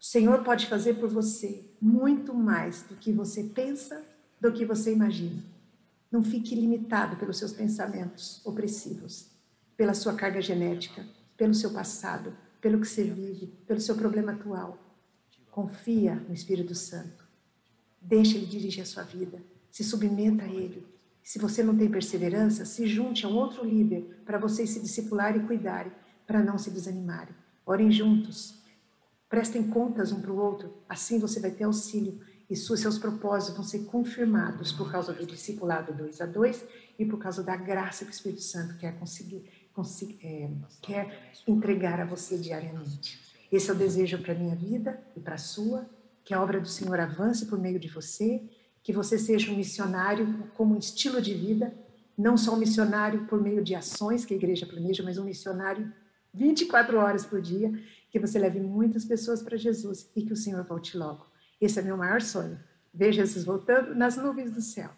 [SPEAKER 1] O Senhor pode fazer por você muito mais do que você pensa, do que você imagina. Não fique limitado pelos seus pensamentos opressivos pela sua carga genética, pelo seu passado, pelo que você vive, pelo seu problema atual. Confia no Espírito Santo. Deixa ele dirigir a sua vida. Se submeta a ele. Se você não tem perseverança, se junte a um outro líder para vocês se discipularem e cuidarem, para não se desanimarem. Orem juntos. Prestem contas um para o outro. Assim você vai ter auxílio e seus propósitos vão ser confirmados por causa do discipulado dois a dois e por causa da graça que o Espírito Santo quer conseguir é, quer entregar a você diariamente. Esse é o desejo para a minha vida e para a sua, que a obra do Senhor avance por meio de você, que você seja um missionário como um estilo de vida, não só um missionário por meio de ações que a igreja planeja, mas um missionário 24 horas por dia, que você leve muitas pessoas para Jesus e que o Senhor volte logo. Esse é meu maior sonho. Ver Jesus voltando nas nuvens do céu.